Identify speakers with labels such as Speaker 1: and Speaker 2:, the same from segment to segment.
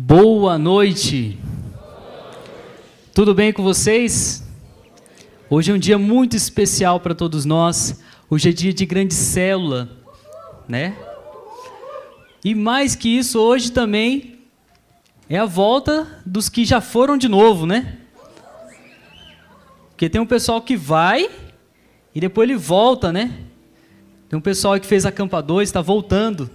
Speaker 1: Boa noite. Tudo bem com vocês? Hoje é um dia muito especial para todos nós. Hoje é dia de grande célula, né? E mais que isso, hoje também é a volta dos que já foram de novo, né? Porque tem um pessoal que vai e depois ele volta, né? Tem um pessoal que fez acampa 2, está voltando,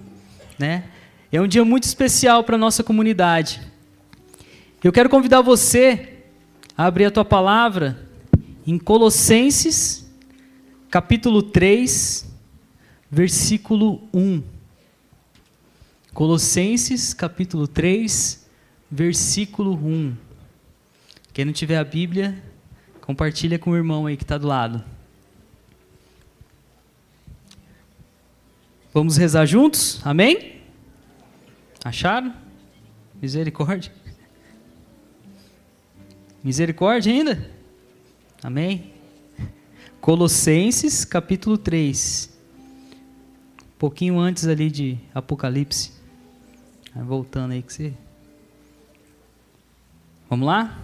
Speaker 1: né? É um dia muito especial para a nossa comunidade. Eu quero convidar você a abrir a tua palavra em Colossenses, capítulo 3, versículo 1. Colossenses, capítulo 3, versículo 1. Quem não tiver a Bíblia, compartilha com o irmão aí que está do lado. Vamos rezar juntos? Amém? Acharam? Misericórdia. Misericórdia ainda? Amém? Colossenses capítulo 3. Um pouquinho antes ali de Apocalipse. voltando aí que você. Vamos lá?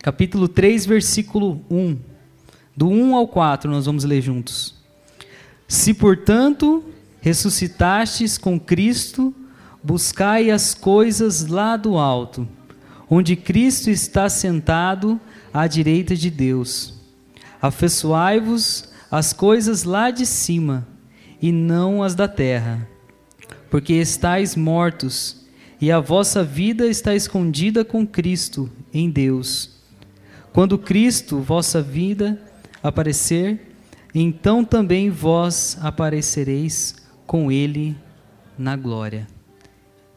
Speaker 1: Capítulo 3, versículo 1. Do 1 ao 4 nós vamos ler juntos. Se, portanto, ressuscitastes com Cristo, buscai as coisas lá do alto, onde Cristo está sentado à direita de Deus. Afeiçoai-vos as coisas lá de cima, e não as da terra, porque estáis mortos, e a vossa vida está escondida com Cristo em Deus. Quando Cristo, vossa vida, aparecer, então também vós aparecereis com Ele na glória.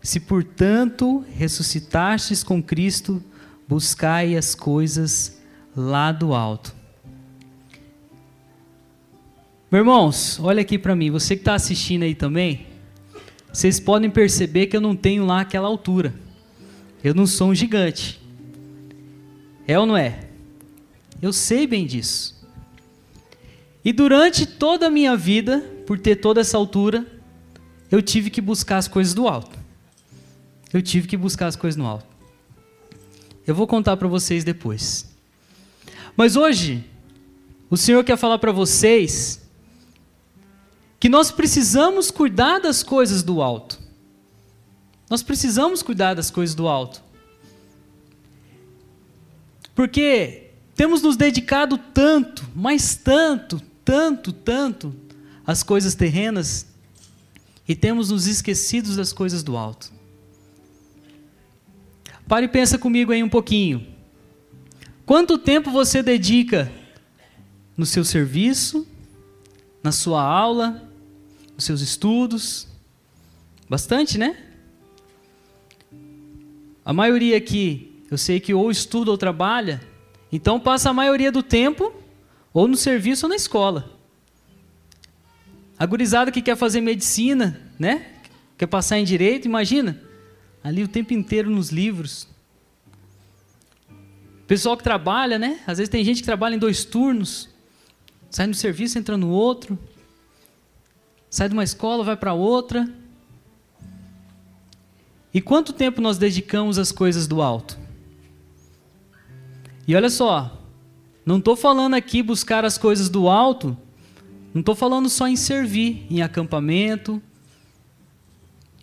Speaker 1: Se, portanto, ressuscitastes com Cristo, buscai as coisas lá do alto. Meus irmãos, olha aqui para mim, você que está assistindo aí também, vocês podem perceber que eu não tenho lá aquela altura. Eu não sou um gigante. É ou não é? Eu sei bem disso. E durante toda a minha vida, por ter toda essa altura, eu tive que buscar as coisas do alto. Eu tive que buscar as coisas no alto. Eu vou contar para vocês depois. Mas hoje, o Senhor quer falar para vocês que nós precisamos cuidar das coisas do alto. Nós precisamos cuidar das coisas do alto. Porque temos nos dedicado tanto, mas tanto, tanto, tanto às coisas terrenas e temos nos esquecidos das coisas do alto. Pare e pensa comigo aí um pouquinho. Quanto tempo você dedica no seu serviço, na sua aula, nos seus estudos? Bastante, né? A maioria aqui, eu sei que ou estuda ou trabalha, então passa a maioria do tempo ou no serviço ou na escola. A gurizada que quer fazer medicina, né? Quer passar em direito, imagina ali o tempo inteiro nos livros. Pessoal que trabalha, né? Às vezes tem gente que trabalha em dois turnos, sai no serviço, entra no outro, sai de uma escola, vai para outra. E quanto tempo nós dedicamos às coisas do alto? E olha só, não estou falando aqui buscar as coisas do alto, não estou falando só em servir, em acampamento,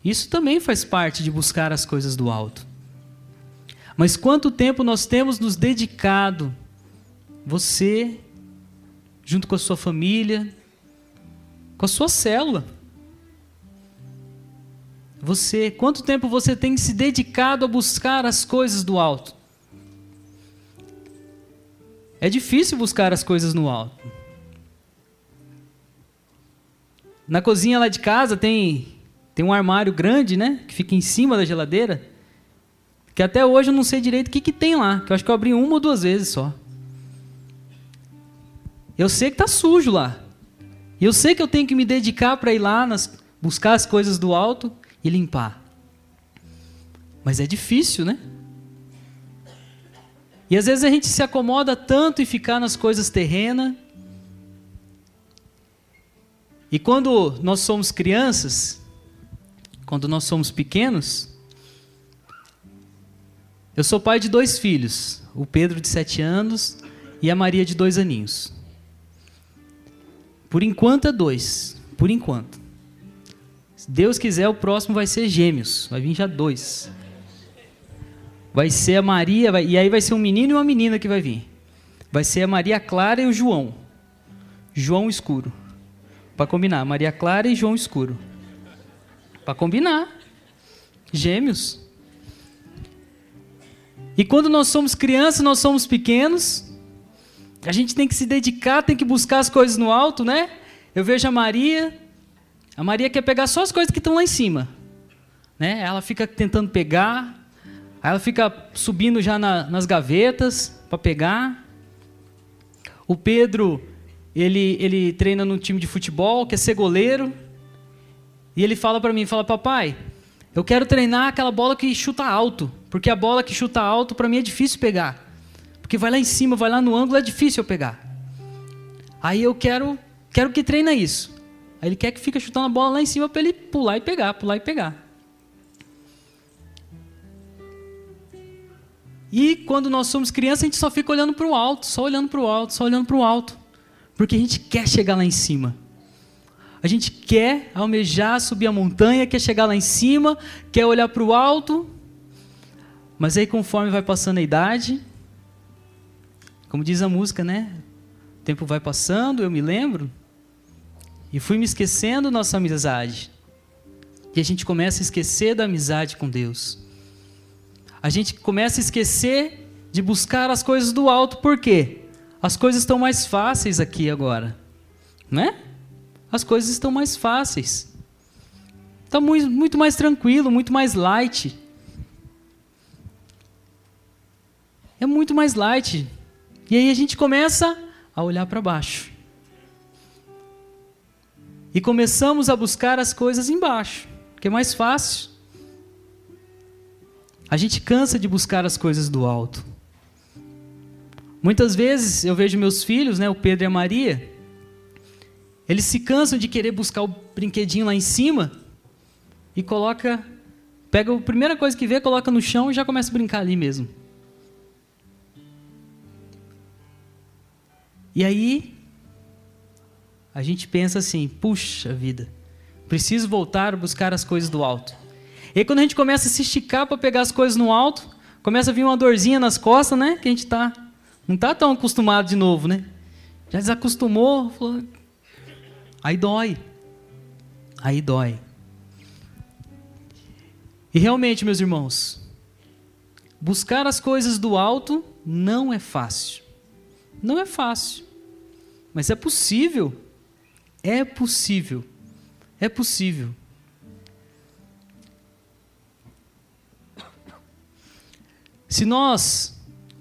Speaker 1: isso também faz parte de buscar as coisas do alto. Mas quanto tempo nós temos nos dedicado, você, junto com a sua família, com a sua célula? Você, quanto tempo você tem se dedicado a buscar as coisas do alto? É difícil buscar as coisas no alto. Na cozinha lá de casa tem tem um armário grande, né? Que fica em cima da geladeira. Que até hoje eu não sei direito o que, que tem lá. Que eu acho que eu abri uma ou duas vezes só. Eu sei que tá sujo lá. E eu sei que eu tenho que me dedicar para ir lá, nas, buscar as coisas do alto e limpar. Mas é difícil, né? E às vezes a gente se acomoda tanto em ficar nas coisas terrenas. E quando nós somos crianças, quando nós somos pequenos, Eu sou pai de dois filhos, o Pedro de sete anos e a Maria de dois aninhos. Por enquanto é dois, por enquanto. Se Deus quiser, o próximo vai ser gêmeos, vai vir já dois. Vai ser a Maria, vai, e aí vai ser um menino e uma menina que vai vir. Vai ser a Maria Clara e o João. João escuro. Para combinar, Maria Clara e João escuro. Para combinar. Gêmeos. E quando nós somos crianças, nós somos pequenos, a gente tem que se dedicar, tem que buscar as coisas no alto, né? Eu vejo a Maria, a Maria quer pegar só as coisas que estão lá em cima, né? Ela fica tentando pegar, aí ela fica subindo já na, nas gavetas para pegar. O Pedro, ele, ele treina no time de futebol, quer ser goleiro, e ele fala para mim, fala, papai, eu quero treinar aquela bola que chuta alto, porque a bola que chuta alto para mim é difícil pegar. Porque vai lá em cima, vai lá no ângulo, é difícil eu pegar. Aí eu quero, quero que treina isso. Aí ele quer que fique chutando a bola lá em cima para ele pular e pegar, pular e pegar. E quando nós somos crianças, a gente só fica olhando para o alto, só olhando para o alto, só olhando para o alto. Porque a gente quer chegar lá em cima. A gente quer almejar subir a montanha, quer chegar lá em cima, quer olhar para o alto. Mas aí, conforme vai passando a idade, como diz a música, né? O tempo vai passando, eu me lembro, e fui me esquecendo nossa amizade. E a gente começa a esquecer da amizade com Deus. A gente começa a esquecer de buscar as coisas do alto, por quê? As coisas estão mais fáceis aqui agora, né? As coisas estão mais fáceis. Está muito, muito mais tranquilo, muito mais light. É muito mais light. E aí a gente começa a olhar para baixo. E começamos a buscar as coisas embaixo, que é mais fácil. A gente cansa de buscar as coisas do alto. Muitas vezes eu vejo meus filhos, né, o Pedro e a Maria, eles se cansam de querer buscar o brinquedinho lá em cima e coloca, pega a primeira coisa que vê, coloca no chão e já começa a brincar ali mesmo. E aí a gente pensa assim: puxa vida, preciso voltar a buscar as coisas do alto. E aí quando a gente começa a se esticar para pegar as coisas no alto, começa a vir uma dorzinha nas costas, né? Que a gente tá não tá tão acostumado de novo, né? Já desacostumou, falou, Aí dói. Aí dói. E realmente, meus irmãos, buscar as coisas do alto não é fácil. Não é fácil. Mas é possível. É possível. É possível. Se nós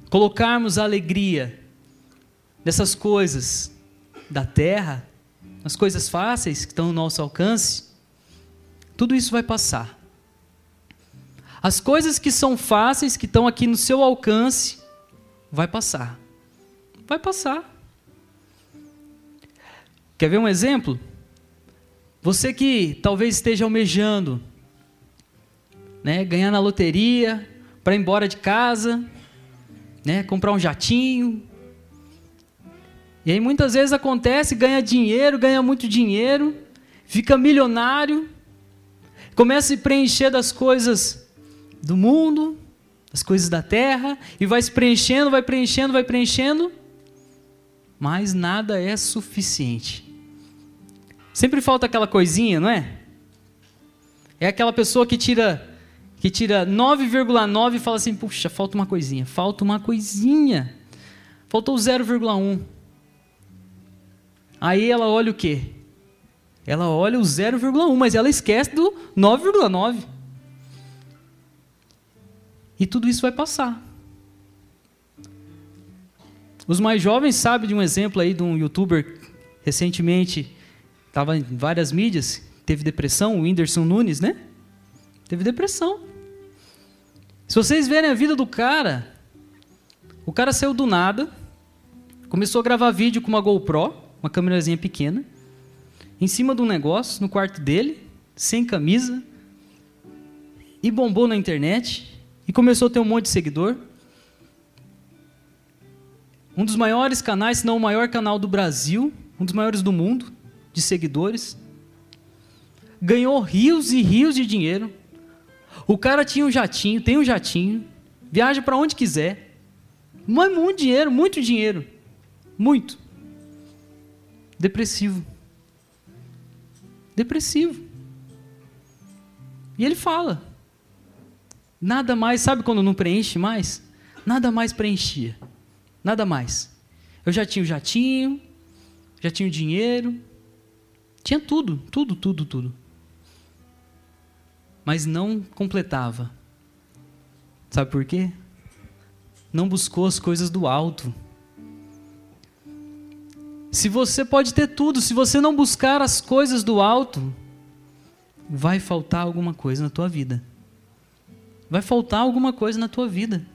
Speaker 1: colocarmos a alegria nessas coisas da terra, as coisas fáceis que estão no nosso alcance, tudo isso vai passar. As coisas que são fáceis, que estão aqui no seu alcance, vai passar. Vai passar. Quer ver um exemplo? Você que talvez esteja almejando né, ganhar na loteria, para ir embora de casa, né, comprar um jatinho, e aí muitas vezes acontece, ganha dinheiro, ganha muito dinheiro, fica milionário, começa a se preencher das coisas do mundo, das coisas da terra, e vai se preenchendo, vai preenchendo, vai preenchendo, mas nada é suficiente. Sempre falta aquela coisinha, não é? É aquela pessoa que tira que tira 9,9 e fala assim: "Puxa, falta uma coisinha, falta uma coisinha". Faltou 0,1. Aí ela olha o quê? Ela olha o 0,1, mas ela esquece do 9,9. E tudo isso vai passar. Os mais jovens sabem de um exemplo aí de um youtuber recentemente estava em várias mídias, teve depressão, o Whindersson Nunes, né? Teve depressão. Se vocês verem a vida do cara, o cara saiu do nada, começou a gravar vídeo com uma GoPro, uma câmerazinha pequena, em cima de um negócio, no quarto dele, sem camisa, e bombou na internet, e começou a ter um monte de seguidor. Um dos maiores canais, se não o maior canal do Brasil, um dos maiores do mundo de seguidores. Ganhou rios e rios de dinheiro. O cara tinha um jatinho, tem um jatinho, viaja para onde quiser. Mas muito dinheiro, muito dinheiro. Muito. Depressivo. Depressivo. E ele fala: Nada mais, sabe quando não preenche mais? Nada mais preenchia. Nada mais. Eu já tinha o jatinho, já tinha o dinheiro, tinha tudo, tudo, tudo, tudo. Mas não completava. Sabe por quê? Não buscou as coisas do alto. Se você pode ter tudo, se você não buscar as coisas do alto, vai faltar alguma coisa na tua vida. Vai faltar alguma coisa na tua vida.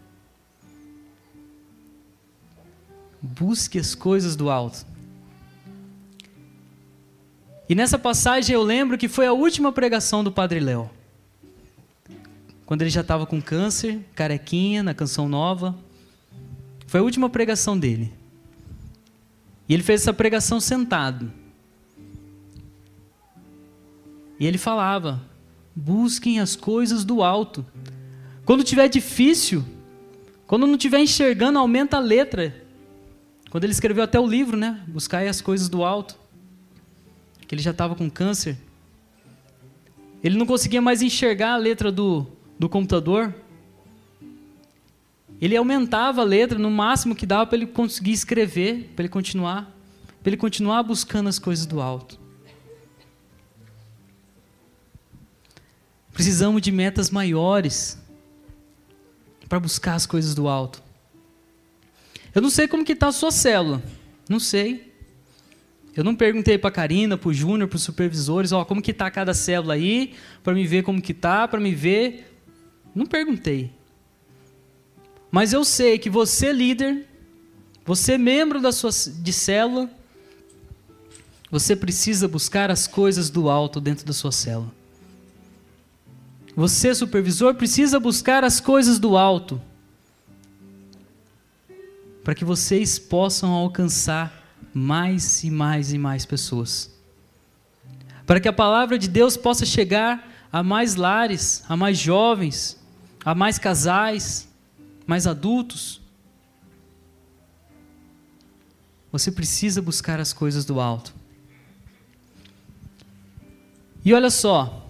Speaker 1: Busque as coisas do alto. E nessa passagem eu lembro que foi a última pregação do Padre Léo. Quando ele já estava com câncer, carequinha, na canção nova. Foi a última pregação dele. E ele fez essa pregação sentado. E ele falava: busquem as coisas do alto. Quando tiver difícil, quando não estiver enxergando, aumenta a letra. Quando ele escreveu até o livro, né? Buscai as coisas do alto. Que ele já estava com câncer. Ele não conseguia mais enxergar a letra do, do computador. Ele aumentava a letra no máximo que dava para ele conseguir escrever, para ele continuar, para ele continuar buscando as coisas do alto. Precisamos de metas maiores para buscar as coisas do alto. Eu não sei como que está a sua célula. Não sei. Eu não perguntei para a Karina, para o Júnior, para os supervisores, ó, como que está cada célula aí, para me ver como que está, para me ver. Não perguntei. Mas eu sei que você líder, você membro da sua de célula, você precisa buscar as coisas do alto dentro da sua célula. Você, supervisor, precisa buscar as coisas do alto para que vocês possam alcançar mais e mais e mais pessoas. Para que a palavra de Deus possa chegar a mais lares, a mais jovens, a mais casais, mais adultos. Você precisa buscar as coisas do alto. E olha só,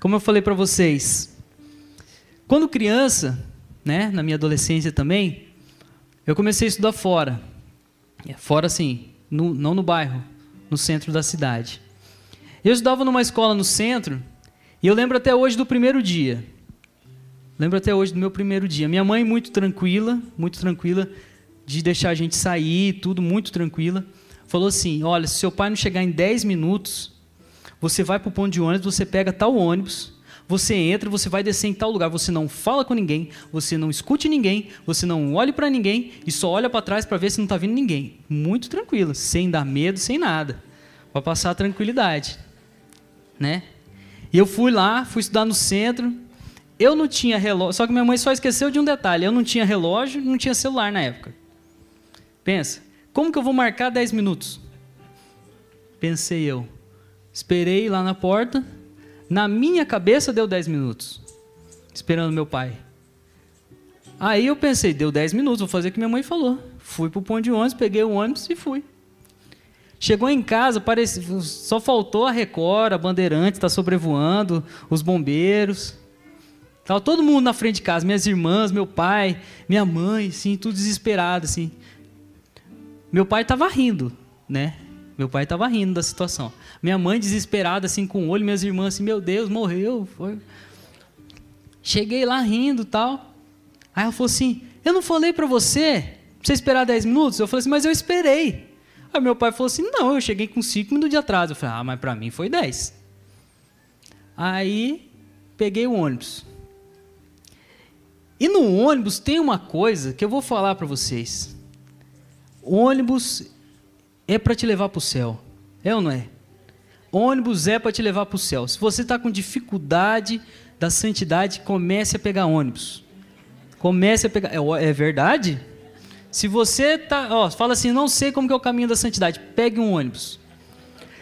Speaker 1: como eu falei para vocês, quando criança, né, na minha adolescência também, eu comecei a estudar fora. Fora assim, no, não no bairro, no centro da cidade. Eu estudava numa escola no centro, e eu lembro até hoje do primeiro dia. Lembro até hoje do meu primeiro dia. Minha mãe muito tranquila, muito tranquila de deixar a gente sair, tudo muito tranquila. Falou assim: "Olha, se seu pai não chegar em 10 minutos, você vai para o ponto de ônibus, você pega tal ônibus, você entra, você vai descer em tal lugar, você não fala com ninguém, você não escute ninguém, você não olhe para ninguém e só olha para trás para ver se não está vindo ninguém. Muito tranquilo, sem dar medo, sem nada, para passar a tranquilidade, né? E eu fui lá, fui estudar no centro. Eu não tinha relógio, só que minha mãe só esqueceu de um detalhe: eu não tinha relógio, não tinha celular na época. Pensa, como que eu vou marcar 10 minutos? Pensei eu. Esperei lá na porta. Na minha cabeça deu 10 minutos. Esperando meu pai. Aí eu pensei, deu 10 minutos, vou fazer o que minha mãe falou. Fui pro ponto de ônibus, peguei o ônibus e fui. Chegou em casa, parece, só faltou a Record, a Bandeirante está sobrevoando, os bombeiros. Tava todo mundo na frente de casa, minhas irmãs, meu pai, minha mãe, assim, tudo desesperado, assim. Meu pai estava rindo, né? Meu pai estava rindo da situação. Minha mãe desesperada, assim, com o olho, minhas irmãs, assim, meu Deus, morreu. Foi. Cheguei lá rindo tal. Aí ela falou assim: Eu não falei para você, você esperar 10 minutos? Eu falei assim: Mas eu esperei. Aí meu pai falou assim: Não, eu cheguei com 5 minutos de atraso. Eu falei: Ah, mas para mim foi 10. Aí peguei o ônibus. E no ônibus tem uma coisa que eu vou falar para vocês. O ônibus é para te levar para o céu. É ou não é? Ônibus é para te levar para o céu. Se você está com dificuldade da santidade, comece a pegar ônibus. Comece a pegar. É, é verdade? Se você tá, ó, fala assim, não sei como que é o caminho da santidade, pegue um ônibus.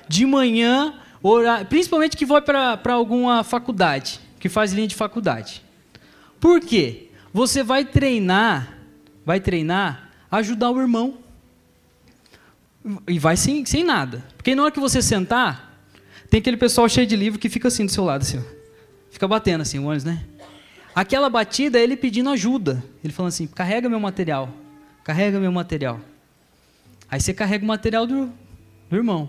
Speaker 1: De manhã, orar, principalmente que vai para alguma faculdade, que faz linha de faculdade. Por quê? Você vai treinar, vai treinar, ajudar o irmão. E vai sem, sem nada. Porque na hora que você sentar, tem aquele pessoal cheio de livro que fica assim do seu lado, assim. Fica batendo assim, o ônibus, né? Aquela batida é ele pedindo ajuda. Ele falando assim: carrega meu material, carrega meu material. Aí você carrega o material do, do irmão.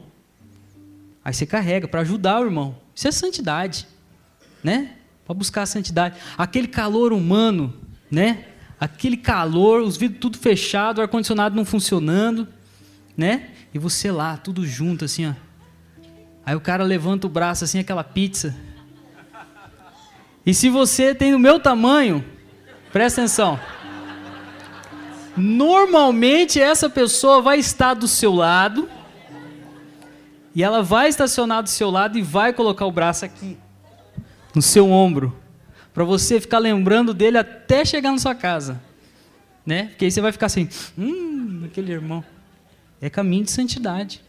Speaker 1: Aí você carrega para ajudar o irmão. Isso é santidade, né? Para buscar a santidade. Aquele calor humano, né? Aquele calor, os vidros tudo fechado, o ar-condicionado não funcionando, né? E você lá, tudo junto, assim, ó. Aí o cara levanta o braço, assim, aquela pizza. E se você tem o meu tamanho, presta atenção. Normalmente essa pessoa vai estar do seu lado e ela vai estacionar do seu lado e vai colocar o braço aqui no seu ombro, para você ficar lembrando dele até chegar na sua casa, né? Porque aí você vai ficar assim, hum, aquele irmão. É caminho de santidade.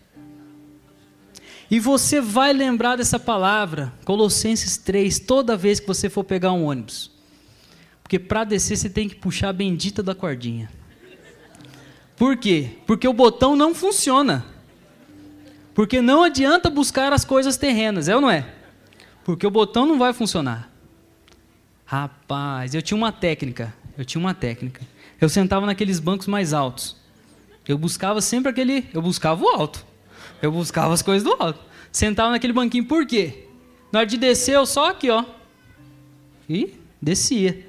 Speaker 1: E você vai lembrar dessa palavra, Colossenses 3, toda vez que você for pegar um ônibus. Porque para descer você tem que puxar a bendita da cordinha. Por quê? Porque o botão não funciona. Porque não adianta buscar as coisas terrenas, é ou não é? Porque o botão não vai funcionar. Rapaz, eu tinha uma técnica. Eu tinha uma técnica. Eu sentava naqueles bancos mais altos. Eu buscava sempre aquele. Eu buscava o alto. Eu buscava as coisas do alto. Sentava naquele banquinho, por quê? Na hora de descer, eu só aqui, ó. E descia.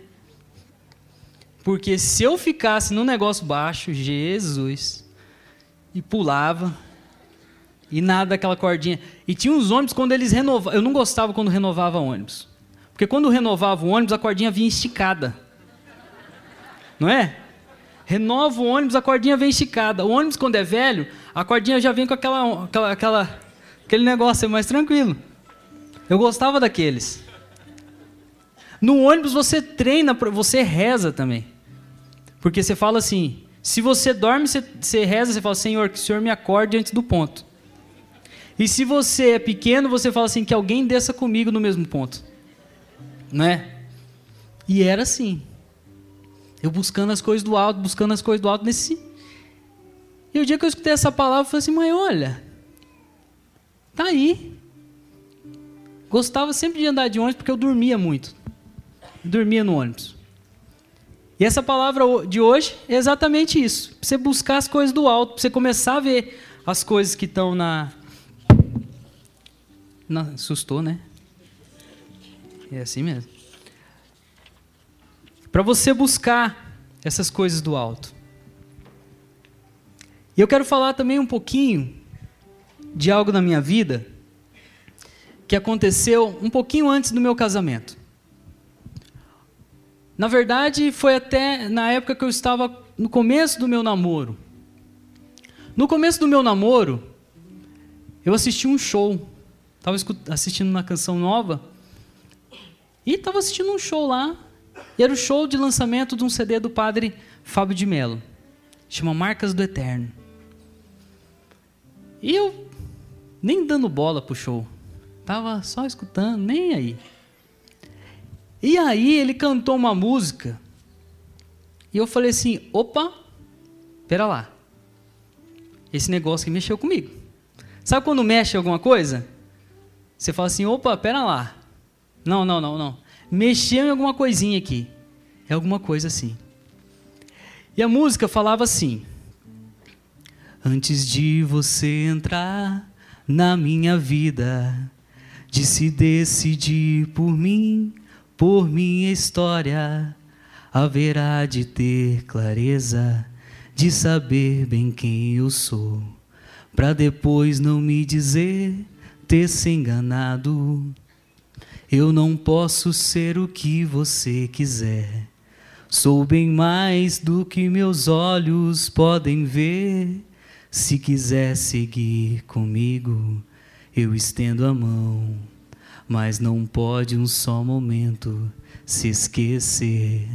Speaker 1: Porque se eu ficasse no negócio baixo, Jesus, e pulava, e nada daquela cordinha. E tinha uns ônibus quando eles renovavam. Eu não gostava quando renovava ônibus. Porque quando renovava o ônibus, a cordinha vinha esticada. Não é? Renova o ônibus, a cordinha vem esticada. O ônibus, quando é velho, a cordinha já vem com aquela, aquela, aquela aquele negócio é mais tranquilo. Eu gostava daqueles. No ônibus você treina, você reza também. Porque você fala assim: se você dorme, você, você reza, você fala, Senhor, que o Senhor me acorde antes do ponto. E se você é pequeno, você fala assim: que alguém desça comigo no mesmo ponto. Não é? E era assim. Eu buscando as coisas do alto, buscando as coisas do alto nesse. E o dia que eu escutei essa palavra, eu falei assim: mãe, olha, tá aí. Gostava sempre de andar de ônibus porque eu dormia muito. dormia no ônibus. E essa palavra de hoje é exatamente isso. Pra você buscar as coisas do alto, para você começar a ver as coisas que estão na. na assustou, né? É assim mesmo para você buscar essas coisas do alto. E eu quero falar também um pouquinho de algo na minha vida que aconteceu um pouquinho antes do meu casamento. Na verdade, foi até na época que eu estava no começo do meu namoro. No começo do meu namoro, eu assisti um show. Estava assistindo uma canção nova. E estava assistindo um show lá. E era o show de lançamento de um CD do padre Fábio de Mello. Chama Marcas do Eterno. E eu nem dando bola pro show. Tava só escutando, nem aí. E aí ele cantou uma música. E eu falei assim: opa, pera lá. Esse negócio que mexeu comigo. Sabe quando mexe alguma coisa? Você fala assim: opa, pera lá. Não, não, não, não mexeu em alguma coisinha aqui. É alguma coisa assim. E a música falava assim: Antes de você entrar na minha vida, de se decidir por mim, por minha história, haverá de ter clareza, de saber bem quem eu sou, para depois não me dizer ter se enganado. Eu não posso ser o que você quiser. Sou bem mais do que meus olhos podem ver. Se quiser seguir comigo, eu estendo a mão. Mas não pode um só momento se esquecer.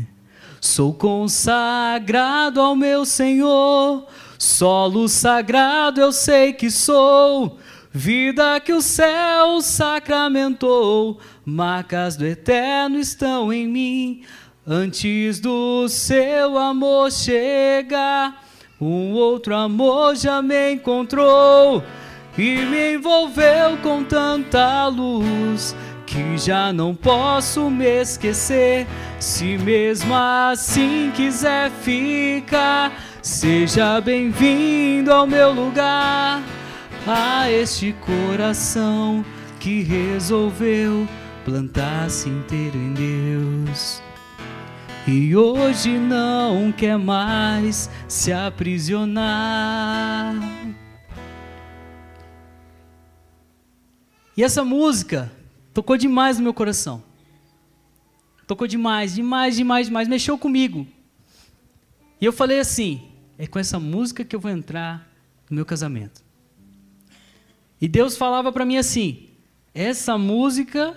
Speaker 1: Sou consagrado ao meu Senhor, solo sagrado eu sei que sou. Vida que o céu sacramentou, marcas do eterno estão em mim. Antes do seu amor chegar, um outro amor já me encontrou e me envolveu com tanta luz que já não posso me esquecer. Se mesmo assim quiser ficar, seja bem-vindo ao meu lugar. A este coração que resolveu plantar-se inteiro em Deus. E hoje não quer mais se aprisionar. E essa música Tocou demais no meu coração. Tocou demais, demais, demais, demais. Mexeu comigo. E eu falei assim: é com essa música que eu vou entrar no meu casamento. E Deus falava para mim assim: essa música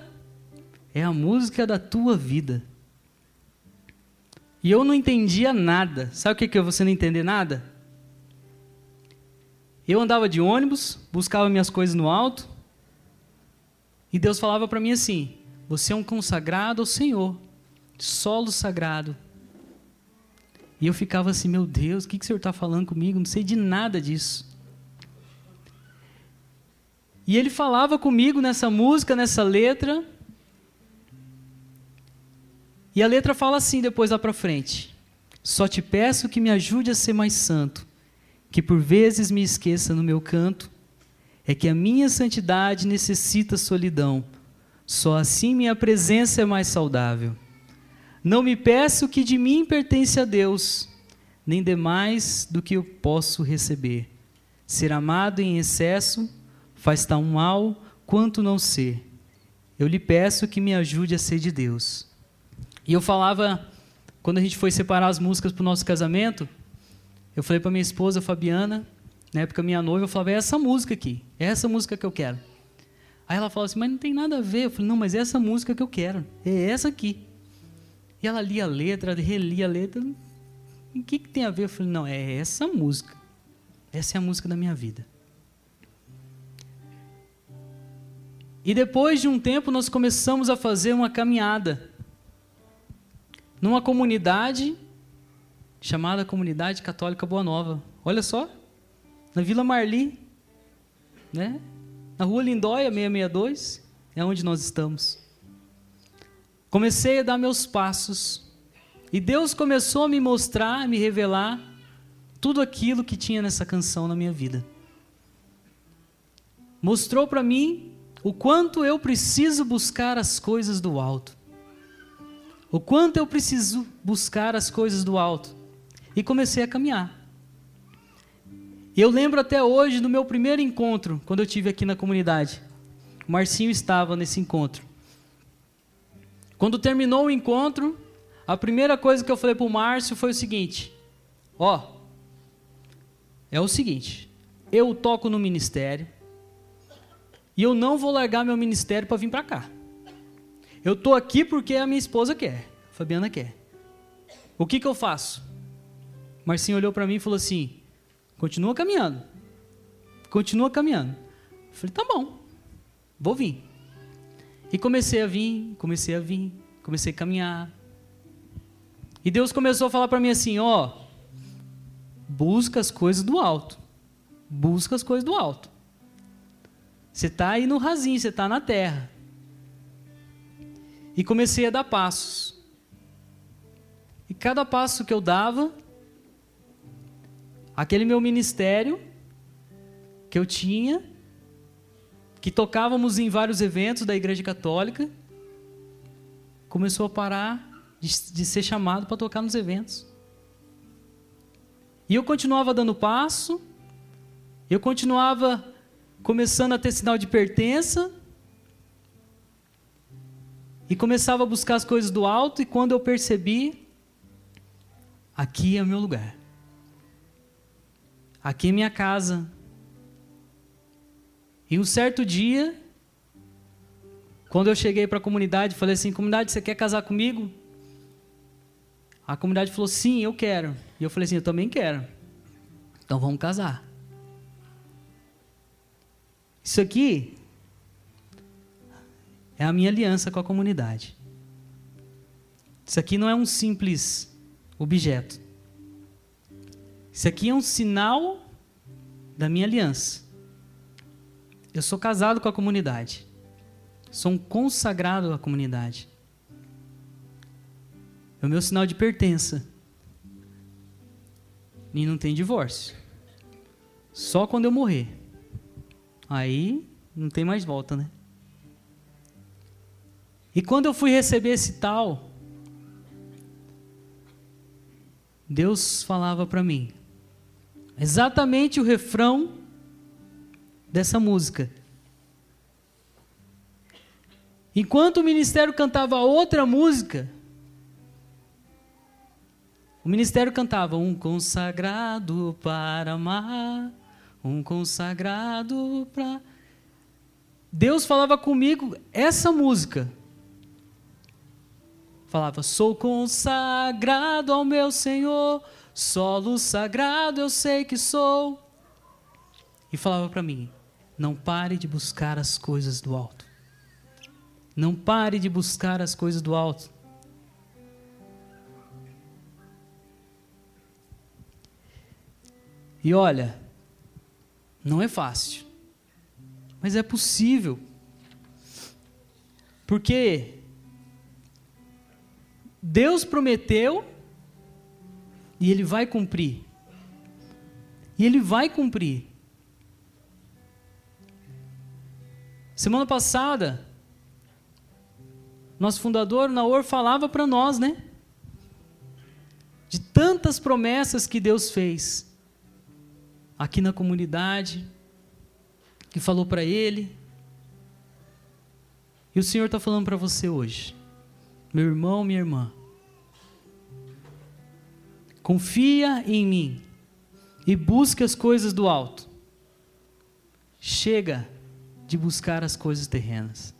Speaker 1: é a música da tua vida. E eu não entendia nada. Sabe o que, que é você não entender nada? Eu andava de ônibus, buscava minhas coisas no alto, e Deus falava para mim assim: Você é um consagrado ao Senhor, solo sagrado. E eu ficava assim: Meu Deus, o que, que o Senhor está falando comigo? Não sei de nada disso. E ele falava comigo nessa música, nessa letra. E a letra fala assim depois lá para frente: Só te peço que me ajude a ser mais santo, que por vezes me esqueça no meu canto é que a minha santidade necessita solidão. Só assim minha presença é mais saudável. Não me peço que de mim pertence a Deus, nem demais do que eu posso receber. Ser amado em excesso faz tão mal quanto não ser. Eu lhe peço que me ajude a ser de Deus. E eu falava, quando a gente foi separar as músicas para o nosso casamento, eu falei para minha esposa Fabiana, na época, minha noiva, eu falava, é essa música aqui, é essa música que eu quero. Aí ela falou assim, mas não tem nada a ver. Eu falei, não, mas é essa música que eu quero, é essa aqui. E ela lia a letra, relia a letra. O que, que tem a ver? Eu falei, não, é essa música. Essa é a música da minha vida. E depois de um tempo, nós começamos a fazer uma caminhada numa comunidade chamada Comunidade Católica Boa Nova. Olha só, na Vila Marli, né? na Rua Lindóia 662, é onde nós estamos. Comecei a dar meus passos e Deus começou a me mostrar, a me revelar tudo aquilo que tinha nessa canção na minha vida. Mostrou para mim o quanto eu preciso buscar as coisas do alto. O quanto eu preciso buscar as coisas do alto. E comecei a caminhar. E eu lembro até hoje do meu primeiro encontro, quando eu tive aqui na comunidade. O Marcinho estava nesse encontro. Quando terminou o encontro, a primeira coisa que eu falei para o Márcio foi o seguinte: Ó, oh, é o seguinte, eu toco no ministério e eu não vou largar meu ministério para vir para cá. Eu tô aqui porque a minha esposa quer, a Fabiana quer. O que que eu faço? Marcinho olhou para mim e falou assim: Continua caminhando. Continua caminhando. Eu falei, tá bom, vou vir. E comecei a vir, comecei a vir, comecei a caminhar. E Deus começou a falar para mim assim: ó, busca as coisas do alto. Busca as coisas do alto. Você está aí no rasinho, você está na terra. E comecei a dar passos. E cada passo que eu dava, aquele meu ministério que eu tinha, que tocávamos em vários eventos da Igreja Católica, começou a parar de, de ser chamado para tocar nos eventos. E eu continuava dando passo, eu continuava começando a ter sinal de pertença, e começava a buscar as coisas do alto, e quando eu percebi, aqui é o meu lugar. Aqui é minha casa. E um certo dia, quando eu cheguei para a comunidade, falei assim: comunidade, você quer casar comigo? A comunidade falou: sim, eu quero. E eu falei assim: eu também quero. Então vamos casar. Isso aqui é a minha aliança com a comunidade. Isso aqui não é um simples objeto. Isso aqui é um sinal da minha aliança. Eu sou casado com a comunidade. Sou um consagrado à comunidade. É o meu sinal de pertença. E não tem divórcio. Só quando eu morrer. Aí não tem mais volta, né? E quando eu fui receber esse tal, Deus falava para mim exatamente o refrão dessa música. Enquanto o ministério cantava outra música, o ministério cantava um consagrado para amar, um consagrado para. Deus falava comigo essa música. Falava: Sou consagrado ao meu Senhor, solo sagrado eu sei que sou. E falava para mim: Não pare de buscar as coisas do alto. Não pare de buscar as coisas do alto. E olha, não é fácil, mas é possível. Porque Deus prometeu e Ele vai cumprir. E Ele vai cumprir. Semana passada, nosso fundador, Naor, falava para nós, né? De tantas promessas que Deus fez aqui na comunidade, que falou para ele. E o Senhor está falando para você hoje, meu irmão, minha irmã. Confia em mim e busque as coisas do alto. Chega de buscar as coisas terrenas.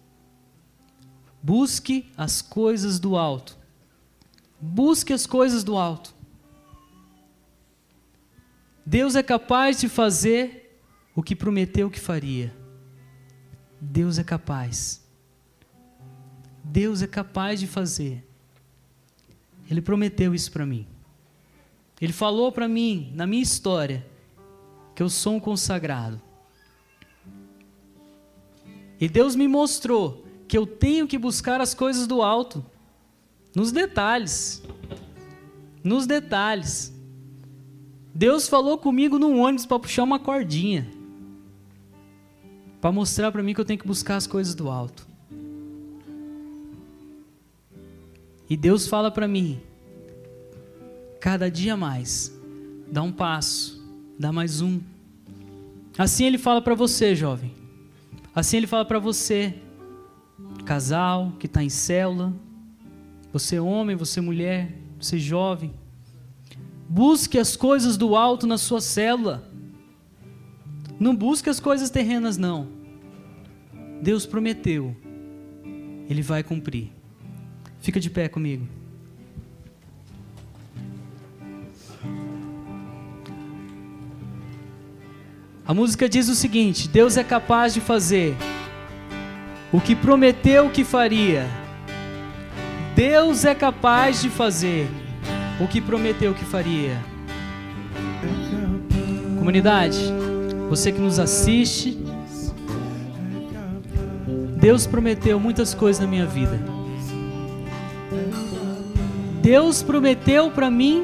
Speaker 1: Busque as coisas do alto. Busque as coisas do alto. Deus é capaz de fazer o que prometeu que faria. Deus é capaz. Deus é capaz de fazer. Ele prometeu isso para mim. Ele falou para mim, na minha história, que eu sou um consagrado. E Deus me mostrou que eu tenho que buscar as coisas do alto, nos detalhes. Nos detalhes. Deus falou comigo no ônibus para puxar uma cordinha. Para mostrar para mim que eu tenho que buscar as coisas do alto. E Deus fala para mim, cada dia mais, dá um passo, dá mais um. Assim ele fala para você, jovem. Assim ele fala para você, casal que está em célula, você homem, você mulher, você jovem. Busque as coisas do alto na sua célula. Não busque as coisas terrenas, não. Deus prometeu. Ele vai cumprir. Fica de pé comigo. A música diz o seguinte: Deus é capaz de fazer o que prometeu que faria. Deus é capaz de fazer o que prometeu que faria. Comunidade, você que nos assiste, Deus prometeu muitas coisas na minha vida. Deus prometeu para mim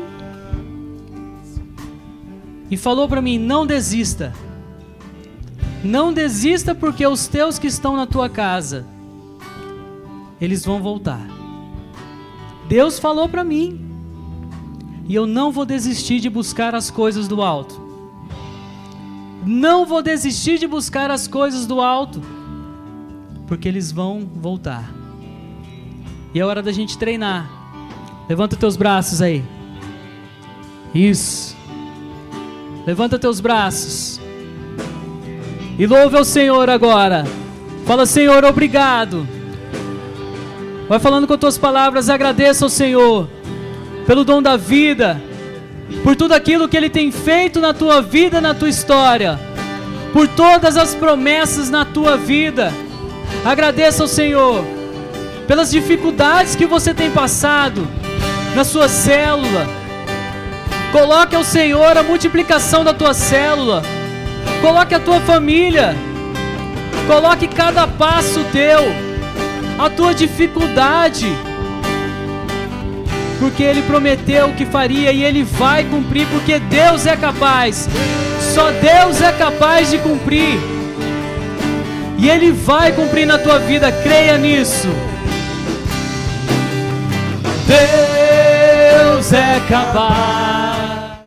Speaker 1: e falou para mim: não desista. Não desista porque os teus que estão na tua casa, eles vão voltar. Deus falou para mim e eu não vou desistir de buscar as coisas do alto. Não vou desistir de buscar as coisas do alto, porque eles vão voltar. E é hora da gente treinar. Levanta teus braços aí. Isso. Levanta teus braços. E louve ao Senhor agora. Fala, Senhor, obrigado. Vai falando com as tuas palavras, agradeça ao Senhor. Pelo dom da vida, por tudo aquilo que Ele tem feito na tua vida, na tua história, por todas as promessas na tua vida. Agradeça ao Senhor pelas dificuldades que você tem passado na sua célula. Coloque ao Senhor a multiplicação da tua célula. Coloque a tua família. Coloque cada passo teu, a tua dificuldade. Porque Ele prometeu que faria e Ele vai cumprir, porque Deus é capaz. Só Deus é capaz de cumprir. E Ele vai cumprir na tua vida, creia nisso. Deus é capaz.